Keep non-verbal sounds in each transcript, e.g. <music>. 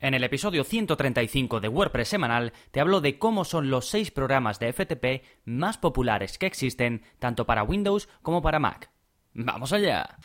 En el episodio 135 de WordPress semanal te hablo de cómo son los 6 programas de FTP más populares que existen tanto para Windows como para Mac. ¡Vamos allá!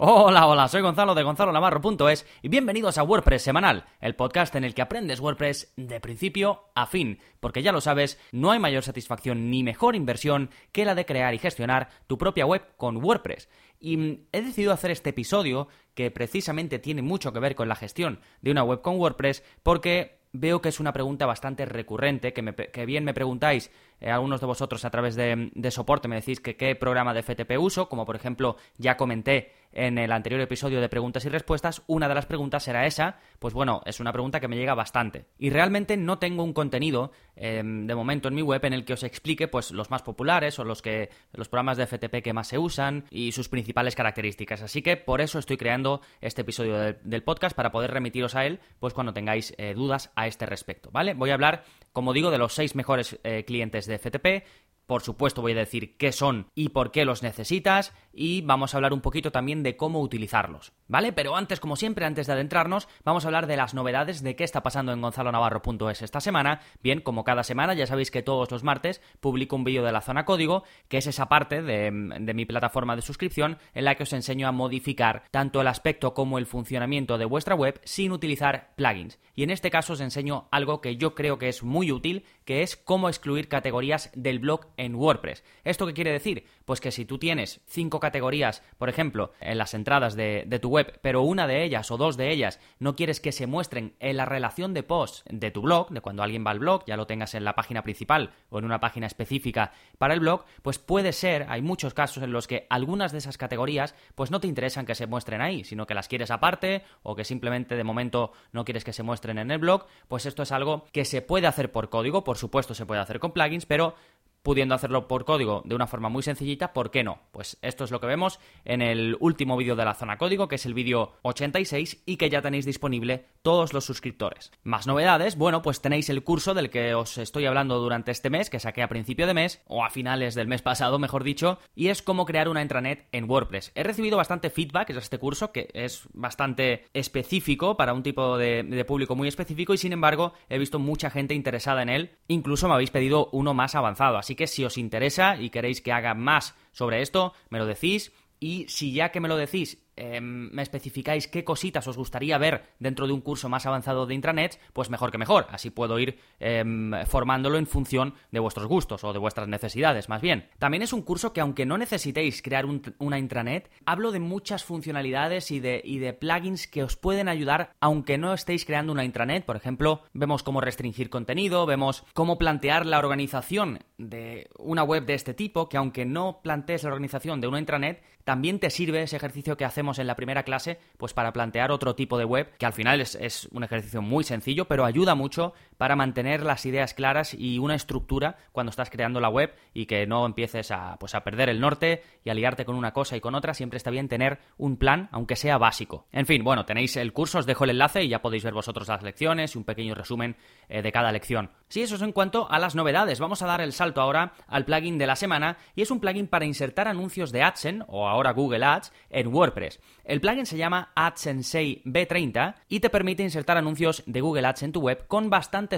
Hola, hola, soy Gonzalo de Gonzalo Navarro.es y bienvenidos a WordPress Semanal, el podcast en el que aprendes WordPress de principio a fin, porque ya lo sabes, no hay mayor satisfacción ni mejor inversión que la de crear y gestionar tu propia web con WordPress. Y mm, he decidido hacer este episodio que precisamente tiene mucho que ver con la gestión de una web con WordPress porque veo que es una pregunta bastante recurrente, que, bien me preguntáis eh, algunos de vosotros a través de soporte, me decís que qué programa de FTP uso, como por ejemplo ya comenté en el anterior episodio de preguntas y respuestas, una de las preguntas era esa, pues bueno, es una pregunta que me llega bastante. Y realmente no tengo un contenido em, de momento en mi web en el que os explique pues los más populares o los que los programas de FTP que más se usan y sus principales características. Así que por eso estoy creando este episodio del podcast para poder remitiros a él pues cuando tengáis eh, dudas a este respecto, ¿vale? Voy a hablar, como digo, de los seis mejores eh, clientes de FTP por supuesto voy a decir qué son y por qué los necesitas y vamos a hablar un poquito también de cómo utilizarlos, ¿vale? Pero antes, como siempre, antes de adentrarnos, vamos a hablar de las novedades de qué está pasando en gonzalonavarro.es esta semana. Bien, como cada semana, ya sabéis que todos los martes publico un vídeo de la zona código, que es esa parte de, de mi plataforma de suscripción en la que os enseño a modificar tanto el aspecto como el funcionamiento de vuestra web sin utilizar plugins. Y en este caso os enseño algo que yo creo que es muy útil, que es cómo excluir categorías del blog en WordPress. ¿Esto qué quiere decir? Pues que si tú tienes cinco categorías, por ejemplo, en las entradas de, tu web, pero una de ellas o dos de ellas no quieres que se muestren en la relación de posts de tu blog, de cuando alguien va al blog, ya lo tengas en la página principal o en una página específica para el blog, pues puede ser, hay muchos casos en los que algunas de esas categorías pues no te interesan que se muestren ahí, sino que las quieres aparte o que simplemente de momento no quieres que se muestren en el blog, pues esto es algo que se puede hacer por código, por supuesto se puede hacer con plugins, pero pudiendo hacerlo por código de una forma muy sencillita, ¿por qué no? Pues esto es lo que vemos en el último vídeo de la zona código, que es el vídeo 86 y que ya tenéis disponible todos los suscriptores. Más novedades, bueno, pues tenéis el curso del que os estoy hablando durante este mes, que saqué a principio de mes, o a finales del mes pasado, mejor dicho, y es cómo crear una intranet en WordPress. He recibido bastante feedback de este curso, que es bastante específico para un tipo de, de público muy específico, y sin embargo he visto mucha gente interesada en él, incluso me habéis pedido uno más avanzado, Así que si os interesa y queréis que haga más sobre esto, me lo decís. Y si ya que me lo decís Em, me especificáis qué cositas os gustaría ver dentro de un curso más avanzado de intranets, pues mejor que mejor. Así puedo ir em, formándolo en función de vuestros gustos o de vuestras necesidades, más bien. También es un curso que, aunque no necesitéis crear una intranet, hablo de muchas funcionalidades y de, y de plugins que os pueden ayudar, aunque no estéis creando una intranet. Por ejemplo, vemos cómo restringir contenido, vemos cómo plantear la organización de una web de este tipo, que aunque no plantees la organización de una intranet, también te sirve ese ejercicio que hacemos en la primera clase, pues para plantear otro tipo de web, que al final es, un ejercicio muy sencillo, pero ayuda mucho para mantener las ideas claras y una estructura cuando estás creando la web y que no empieces a, pues a perder el norte y a liarte con una cosa y con otra. Siempre está bien tener un plan, aunque sea básico. En fin, bueno, tenéis el curso, os dejo el enlace y ya podéis ver vosotros las lecciones y un pequeño resumen eh, de cada lección. Sí, eso es en cuanto a las novedades. Vamos a dar el salto ahora al plugin de la semana y es un plugin para insertar anuncios de AdSense o ahora Google Ads en WordPress. El plugin se llama AdSensei B30 y te permite insertar anuncios de Google Ads en tu web con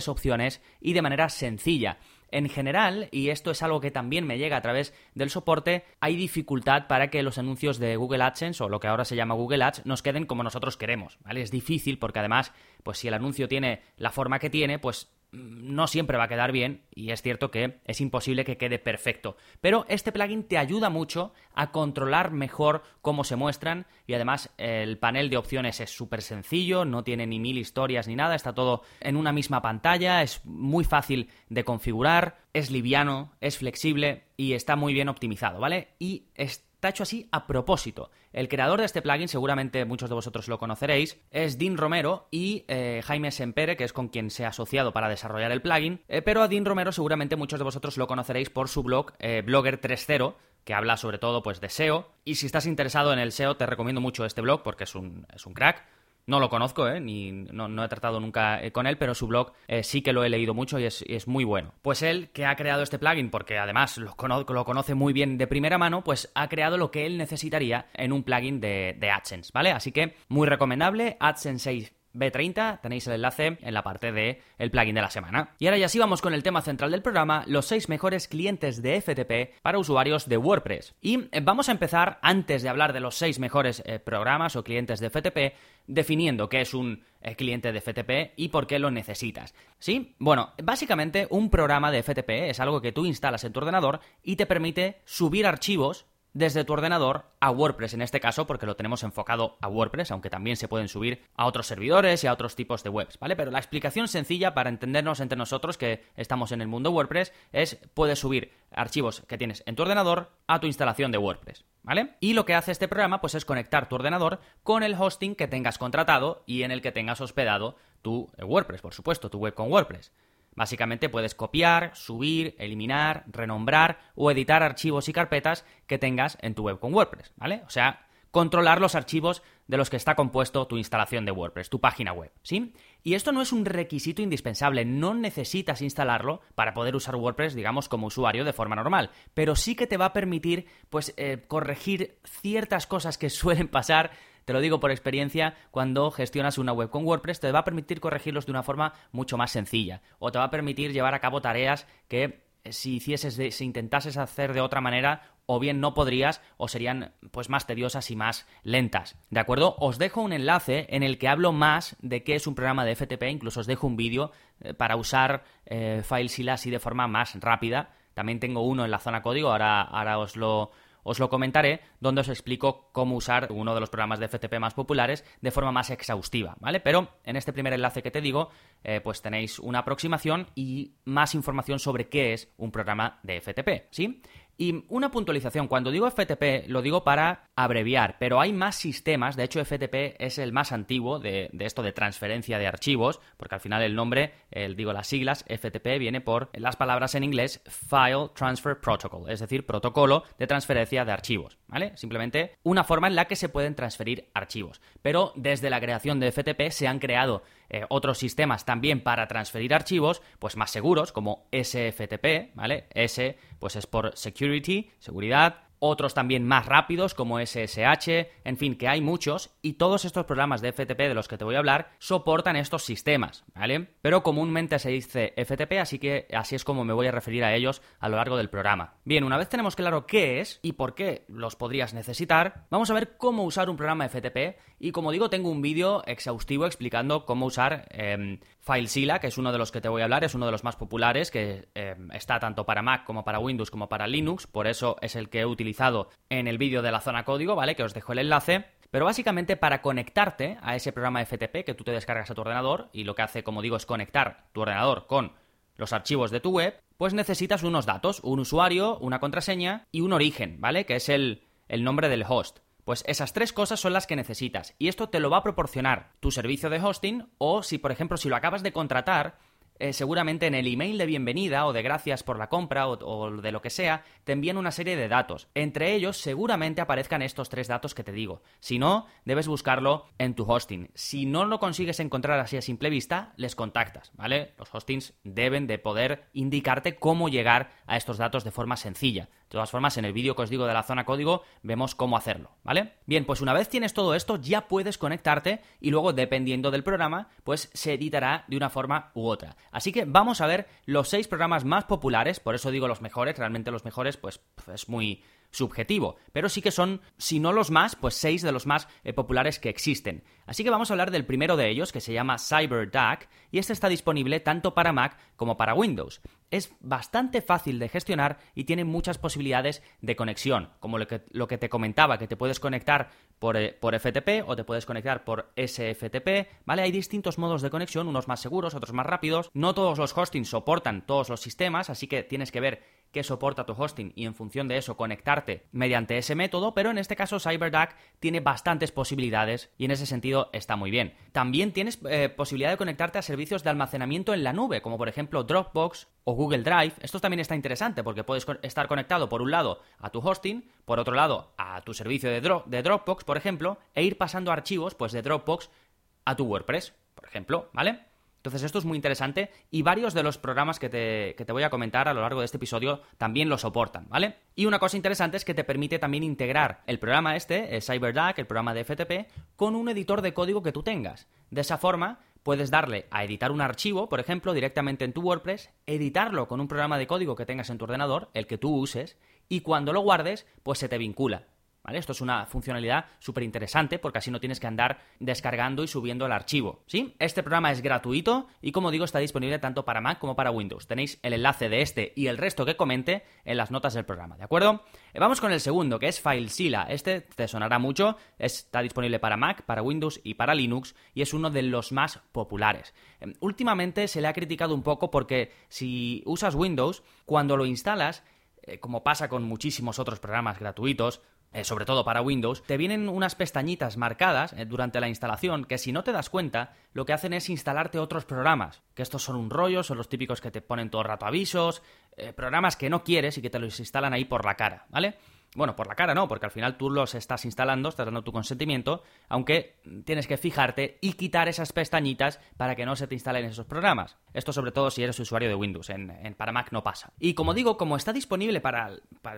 opciones y de manera sencilla. En general, y esto es algo que también me llega a través del soporte, hay dificultad para que los anuncios de Google AdSense o lo que ahora se llama Google Ads nos queden como nosotros queremos. Es difícil porque además, pues si el anuncio tiene la forma que tiene, pues no siempre va a quedar bien y es cierto que es imposible que quede perfecto. Pero este plugin te ayuda mucho a controlar mejor cómo se muestran y además el panel de opciones es súper sencillo, no tiene ni mil historias ni nada, está todo en una misma pantalla, es muy fácil de configurar, es liviano, es flexible y está muy bien optimizado, ¿vale? Y Está hecho así a propósito. El creador de este plugin, seguramente muchos de vosotros lo conoceréis, es Dean Romero y eh, Jaime Sempere, que es con quien se ha asociado para desarrollar el plugin. Eh, pero a Dean Romero seguramente muchos de vosotros lo conoceréis por su blog eh, Blogger 3.0, que habla sobre todo pues, de SEO. Y si estás interesado en el SEO, te recomiendo mucho este blog porque es un, es un crack. No lo conozco, ¿eh? Ni, no, he tratado nunca eh, con él, pero su blog eh, sí que lo he leído mucho y es, muy bueno. Pues él, que ha creado este plugin, porque además lo, conoce muy bien de primera mano, pues ha creado lo que él necesitaría en un plugin de, de AdSense, ¿vale? Así que muy recomendable, AdSense 6 B30, tenéis el enlace en la parte de el plugin de la semana. Y ahora ya sí vamos con el tema central del programa, los 6 mejores clientes de FTP para usuarios de WordPress. Y eh, vamos a empezar, antes de hablar de los 6 mejores eh, programas o clientes de FTP, definiendo qué es un eh, cliente de FTP y por qué lo necesitas. ¿Sí? Bueno, básicamente un programa de FTP es algo que tú instalas en tu ordenador y te permite subir archivos desde tu ordenador a WordPress en este caso, porque lo tenemos enfocado a WordPress, aunque también se pueden subir a otros servidores y a otros tipos de webs, ¿vale? Pero la explicación sencilla para entendernos entre nosotros que estamos en el mundo WordPress es puedes subir archivos que tienes en tu ordenador a tu instalación de WordPress, ¿vale? Y lo que hace este programa pues es conectar tu ordenador con el hosting que tengas contratado y en el que tengas hospedado tu WordPress, por supuesto, tu web con WordPress. Básicamente puedes copiar, subir, eliminar, renombrar o editar archivos y carpetas que tengas en tu web con WordPress, ¿vale? O sea, controlar los archivos de los que está compuesto tu instalación de WordPress, tu página web, ¿sí? Y esto no es un requisito indispensable, no necesitas instalarlo para poder usar WordPress, digamos, como usuario de forma normal, pero sí que te va a permitir, pues, eh, corregir ciertas cosas que <laughs> suelen pasar te lo digo por experiencia, cuando gestionas una web con WordPress te va a permitir corregirlos de una forma mucho más sencilla o te va a permitir llevar a cabo tareas que eh, si hicieses si intentases hacer de otra manera o bien no podrías o serían pues más tediosas y más lentas. ¿De acuerdo? Os dejo un enlace en el que hablo más de qué es un programa de FTP, incluso os dejo un vídeo eh, para usar eh, FileZilla así de forma más rápida. También tengo uno en la zona código, ahora, ahora os lo os lo comentaré, donde os explico cómo usar uno de los programas de FTP más populares de forma más exhaustiva, ¿vale? Pero en este primer enlace que te digo, eh, pues tenéis una aproximación y más información sobre qué es un programa de FTP, ¿sí? Y una puntualización, cuando digo FTP lo digo para abreviar, pero hay más sistemas, de hecho FTP es el más antiguo de, esto de transferencia de archivos, porque al final el nombre, el, digo las siglas, FTP viene por las palabras en inglés File Transfer Protocol, es decir, protocolo de transferencia de archivos, ¿vale? Simplemente una forma en la que se pueden transferir archivos. Pero desde la creación de FTP se han creado eh, otros sistemas también para transferir archivos, pues más seguros, como SFTP, ¿vale? S, pues es por Security, seguridad, otros también más rápidos como SSH, en fin, que hay muchos y todos estos programas de FTP de los que te voy a hablar soportan estos sistemas, ¿vale? Pero comúnmente se dice FTP, así que así es como me voy a referir a ellos a lo largo del programa. Bien, una vez tenemos claro qué es y por qué los podrías necesitar, vamos a ver cómo usar un programa FTP y como digo, tengo un vídeo exhaustivo explicando cómo usar eh, FileZilla, que es uno de los que te voy a hablar, es uno de los más populares, que em, está tanto para Mac como para Windows como para Linux, por eso es el que he utilizado en el vídeo de la zona código, ¿vale? Que os dejo el enlace. Pero básicamente para conectarte a ese programa FTP que tú te descargas a tu ordenador y lo que hace, como digo, es conectar tu ordenador con los archivos de tu web, pues necesitas unos datos, un usuario, una contraseña y un origen, ¿vale? Que es el nombre del host. Pues esas tres cosas son las que necesitas y esto te lo va a proporcionar tu servicio de hosting o si, por ejemplo, si lo acabas de contratar, eh, seguramente en el email de bienvenida o de gracias por la compra o, de lo que sea, te envían una serie de datos. Entre ellos seguramente aparezcan estos tres datos que te digo. Si no, debes buscarlo en tu hosting. Si no lo consigues encontrar así a simple vista, les contactas, ¿vale? Los hostings deben de poder indicarte cómo llegar a estos datos de forma sencilla. De todas formas, en el vídeo que os digo de la zona código vemos cómo hacerlo, ¿vale? Bien, pues una vez tienes todo esto, ya puedes conectarte y luego, dependiendo del programa, pues se editará de una forma u otra. Así que vamos a ver los seis programas más populares, por eso digo los mejores, realmente los mejores, pues es muy subjetivo, pero sí que son, si no los más, pues seis de los más eh, populares que existen. Así que vamos a hablar del primero de ellos, que se llama CyberDuck, y este está disponible tanto para Mac como para Windows. Es bastante fácil de gestionar y tiene muchas posibilidades de conexión, como lo que, lo que te comentaba, que te puedes conectar por, eh, por FTP o te puedes conectar por SFTP, ¿vale? Hay distintos modos de conexión, unos más seguros, otros más rápidos. No todos los hostings soportan todos los sistemas, así que tienes que ver qué soporta tu hosting y en función de eso conectarte mediante ese método, pero en este caso CyberDuck tiene bastantes posibilidades y en ese sentido está muy bien. También tienes eh, posibilidad de conectarte a servicios de almacenamiento en la nube, como por ejemplo Dropbox o Google Drive. Esto también está interesante porque puedes estar conectado por un lado a tu hosting, por otro lado a tu servicio de, de Dropbox, por ejemplo, e ir pasando archivos pues de Dropbox a tu WordPress, por ejemplo, ¿vale? Entonces esto es muy interesante y varios de los programas que te, que te, voy a comentar a lo largo de este episodio también lo soportan, ¿vale? Y una cosa interesante es que te permite también integrar el programa este, el CyberDuck, el programa de FTP, con un editor de código que tú tengas. De esa forma puedes darle a editar un archivo, por ejemplo, directamente en tu WordPress, editarlo con un programa de código que tengas en tu ordenador, el que tú uses, y cuando lo guardes, pues se te vincula. Esto es una funcionalidad súper interesante porque así no tienes que andar descargando y subiendo el archivo. Este programa es gratuito y como digo está disponible tanto para Mac como para Windows. Tenéis el enlace de este y el resto que comente en las notas del programa, ¿de acuerdo? Eh, vamos con el segundo, que es FileZilla. Este te sonará mucho, está disponible para Mac, para Windows y para Linux y es uno de los más populares. Em, últimamente se le ha criticado un poco porque si usas Windows, cuando lo instalas, eh, como pasa con muchísimos otros programas gratuitos, eh, sobre todo para Windows, te vienen unas pestañitas marcadas eh, durante la instalación que si no te das cuenta, lo que hacen es instalarte otros programas, que estos son un rollo, son los típicos que te ponen todo el rato avisos, eh, programas que no quieres y que te los instalan ahí por la cara, ¿vale? Bueno, por la cara no, porque al final tú los estás instalando, estás dando tu consentimiento, aunque tienes que fijarte y quitar esas pestañitas para que no se te instalen esos programas. Esto sobre todo si eres usuario de Windows, en, para Mac no pasa. Y como digo, como está disponible para,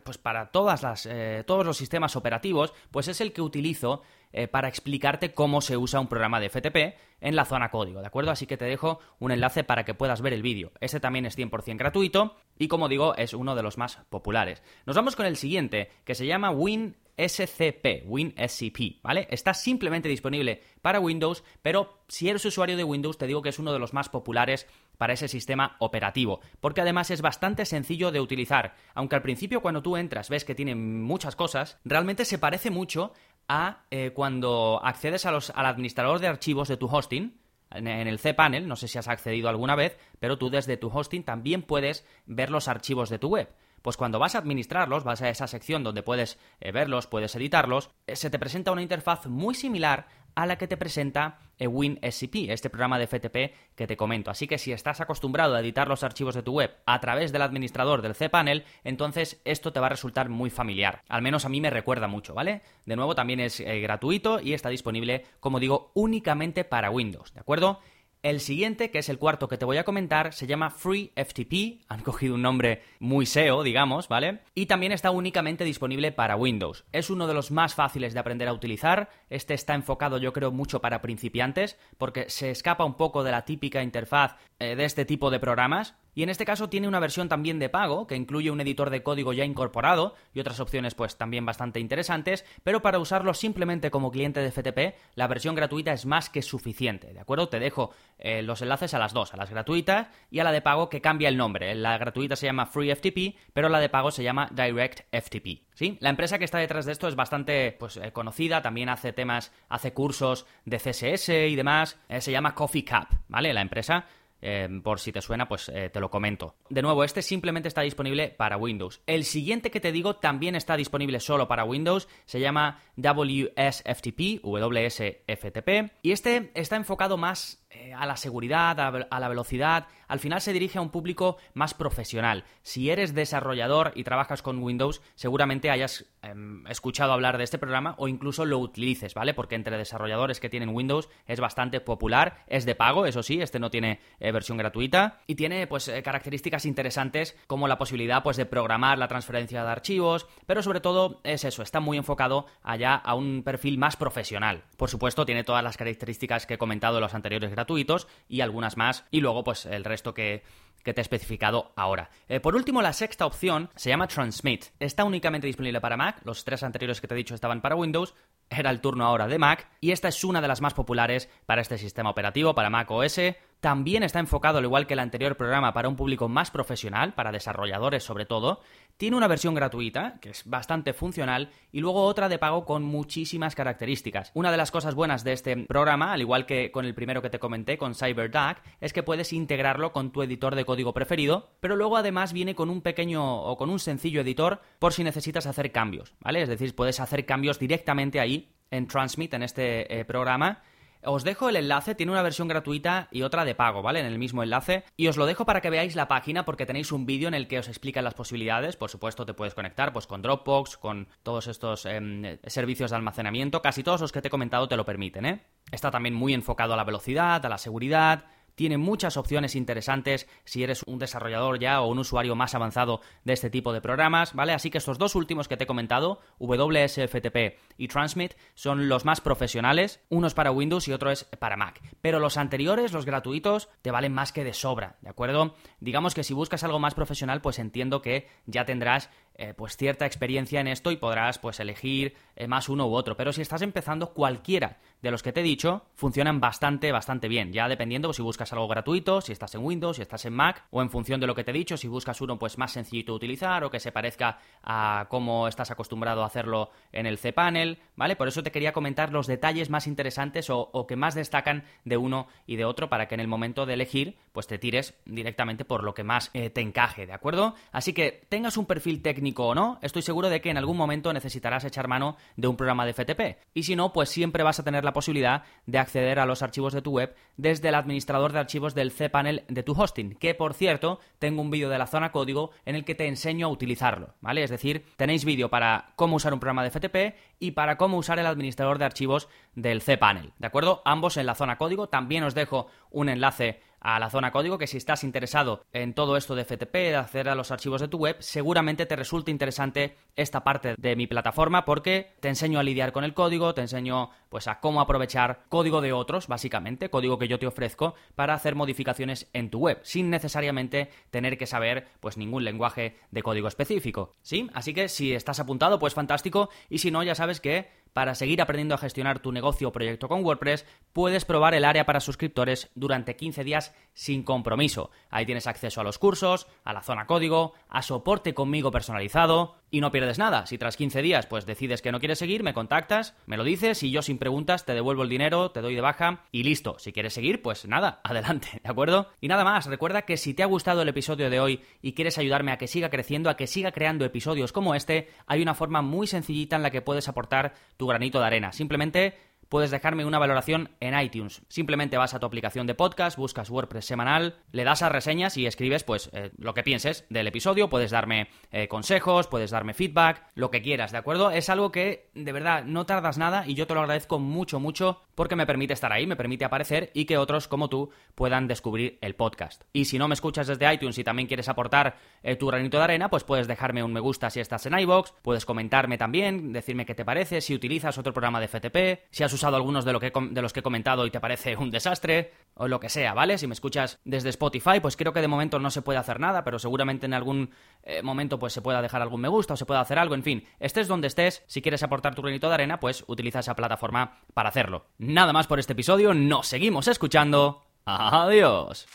pues para todas las, eh, todos los sistemas operativos, pues es el que utilizo eh, para explicarte cómo se usa un programa de FTP en la zona código, ¿de acuerdo? Así que te dejo un enlace para que puedas ver el vídeo. Ese también es 100% gratuito y como digo es uno de los más populares. Nos vamos con el siguiente, que se llama WinSCP, WinSCP, ¿vale? Está simplemente disponible para Windows, pero si eres usuario de Windows te digo que es uno de los más populares para ese sistema operativo, porque además es bastante sencillo de utilizar, aunque al principio cuando tú entras ves que tiene muchas cosas, realmente se parece mucho a eh, cuando accedes a los, al administrador de archivos de tu hosting, en, el cPanel, no sé si has accedido alguna vez, pero tú desde tu hosting también puedes ver los archivos de tu web. Pues cuando vas a administrarlos, vas a esa sección donde puedes eh, verlos, puedes editarlos, eh, se te presenta una interfaz muy similar a la que te presenta WinSCP, este programa de FTP que te comento. Así que si estás acostumbrado a editar los archivos de tu web a través del administrador del cPanel, entonces esto te va a resultar muy familiar. Al menos a mí me recuerda mucho, ¿vale? De nuevo, también es eh, gratuito y está disponible, como digo, únicamente para Windows, ¿de acuerdo? El siguiente, que es el cuarto que te voy a comentar, se llama FreeFTP, han cogido un nombre muy SEO, digamos, ¿vale? Y también está únicamente disponible para Windows. Es uno de los más fáciles de aprender a utilizar, este está enfocado yo creo mucho para principiantes, porque se escapa un poco de la típica interfaz eh, de este tipo de programas, y en este caso tiene una versión también de pago, que incluye un editor de código ya incorporado y otras opciones pues también bastante interesantes, pero para usarlo simplemente como cliente de FTP, la versión gratuita es más que suficiente, ¿de acuerdo? Te dejo eh, los enlaces a las dos, a las gratuitas y a la de pago que cambia el nombre. La gratuita se llama FreeFTP, pero la de pago se llama DirectFTP. ¿Sí? La empresa que está detrás de esto es bastante pues, eh, conocida, también hace temas, hace cursos de CSS y demás. Eh, se llama Coffee Cup, ¿vale? La empresa eh, por si te suena, pues eh, te lo comento. De nuevo, este simplemente está disponible para Windows. El siguiente que te digo también está disponible solo para Windows, se llama WSFTP, WSFTP, y este está enfocado más a la seguridad, a, la velocidad, al final se dirige a un público más profesional. Si eres desarrollador y trabajas con Windows, seguramente hayas em, escuchado hablar de este programa o incluso lo utilices, ¿vale? Porque entre desarrolladores que tienen Windows es bastante popular, es de pago, eso sí, este no tiene eh, versión gratuita y tiene pues eh, características interesantes como la posibilidad pues de programar la transferencia de archivos, pero sobre todo es eso, está muy enfocado allá a un perfil más profesional. Por supuesto, tiene todas las características que he comentado en los anteriores gratuitos y algunas más. Y luego pues el resto que, te he especificado ahora. Eh, por último, la sexta opción se llama Transmit. Está únicamente disponible para Mac, los tres anteriores que te he dicho estaban para Windows, era el turno ahora de Mac y esta es una de las más populares para este sistema operativo, para Mac OS. También está enfocado, al igual que el anterior programa, para un público más profesional, para desarrolladores sobre todo. Tiene una versión gratuita, que es bastante funcional, y luego otra de pago con muchísimas características. Una de las cosas buenas de este programa, al igual que con el primero que te comenté, con CyberDuck, es que puedes integrarlo con tu editor de código preferido, pero luego además viene con un pequeño o con un sencillo editor por si necesitas hacer cambios, ¿vale? Es decir, puedes hacer cambios directamente ahí en Transmit, en este eh, programa, Os dejo el enlace, tiene una versión gratuita y otra de pago, ¿vale? En el mismo enlace. Y os lo dejo para que veáis la página porque tenéis un vídeo en el que os explican las posibilidades. Por supuesto, te puedes conectar pues con Dropbox, con todos estos em, servicios de almacenamiento. Casi todos los que te he comentado te lo permiten, ¿eh? Está también muy enfocado a la velocidad, a la seguridad, tiene muchas opciones interesantes si eres un desarrollador ya o un usuario más avanzado de este tipo de programas, ¿vale? Así que estos dos últimos que te he comentado, WSFTP y Transmit, son los más profesionales, uno es para Windows y otro es para Mac. Pero los anteriores, los gratuitos, te valen más que de sobra, ¿de acuerdo? Digamos que si buscas algo más profesional, pues entiendo que ya tendrás eh, pues cierta experiencia en esto y podrás pues elegir eh, más uno u otro. Pero si estás empezando, cualquiera de los que te he dicho funcionan bastante, bastante bien. Ya dependiendo si buscas algo gratuito, si estás en Windows, si estás en Mac, o en función de lo que te he dicho, si buscas uno pues más sencillito de utilizar o que se parezca a cómo estás acostumbrado a hacerlo en el cPanel, ¿vale? Por eso te quería comentar los detalles más interesantes o, que más destacan de uno y de otro para que en el momento de elegir pues te tires directamente por lo que más eh, te encaje, ¿de acuerdo? Así que tengas un perfil técnico o no, estoy seguro de que en algún momento necesitarás echar mano de un programa de FTP. Y si no, pues siempre vas a tener la posibilidad de acceder a los archivos de tu web desde el administrador de archivos del cPanel de tu hosting, que por cierto, tengo un vídeo de la zona código en el que te enseño a utilizarlo, ¿vale? Es decir, tenéis vídeo para cómo usar un programa de FTP y para cómo usar el administrador de archivos del cPanel, ¿de acuerdo? Ambos en la zona código, también os dejo un enlace a la zona código, que si estás interesado en todo esto de FTP, de acceder a los archivos de tu web, seguramente te resulte interesante esta parte de mi plataforma porque te enseño a lidiar con el código, te enseño pues a cómo aprovechar código de otros, básicamente, código que yo te ofrezco para hacer modificaciones en tu web, sin necesariamente tener que saber pues ningún lenguaje de código específico. ¿Sí? Así que si estás apuntado, pues fantástico, y si no, ya sabes que para seguir aprendiendo a gestionar tu negocio o proyecto con WordPress, puedes probar el área para suscriptores durante 15 días sin compromiso. Ahí tienes acceso a los cursos, a la zona código, a soporte conmigo personalizado y no pierdes nada. Si tras 15 días pues decides que no quieres seguir, me contactas, me lo dices y yo sin preguntas te devuelvo el dinero, te doy de baja y listo. Si quieres seguir, pues nada, <laughs> adelante, ¿de acuerdo? Y nada más, recuerda que si te ha gustado el episodio de hoy y quieres ayudarme a que siga creciendo, a que siga creando episodios como este, hay una forma muy sencillita en la que puedes aportar tu granito de arena. Simplemente puedes dejarme una valoración en iTunes. Simplemente vas a tu aplicación de podcast, buscas WordPress semanal, le das a reseñas y escribes pues eh, lo que pienses del episodio, puedes darme eh, consejos, puedes darme feedback, lo que quieras, ¿de acuerdo? Es algo que de verdad no tardas nada y yo te lo agradezco mucho, mucho porque me permite estar ahí, me permite aparecer y que otros como tú puedan descubrir el podcast. Y si no me escuchas desde iTunes y también quieres aportar eh, tu granito de arena, pues puedes dejarme un me gusta si estás en iBox, puedes comentarme también, decirme qué te parece, si utilizas otro programa de FTP, si has usado algunos de, lo que, de los que he comentado y te parece un desastre, o lo que sea, ¿vale? Si me escuchas desde Spotify, pues creo que de momento no se puede hacer nada, pero seguramente en algún eh, momento pues se pueda dejar algún me gusta o se pueda hacer algo, en fin, estés donde estés, si quieres aportar tu granito de arena, pues utiliza esa plataforma para hacerlo. Nada más por este episodio, nos seguimos escuchando. Adiós.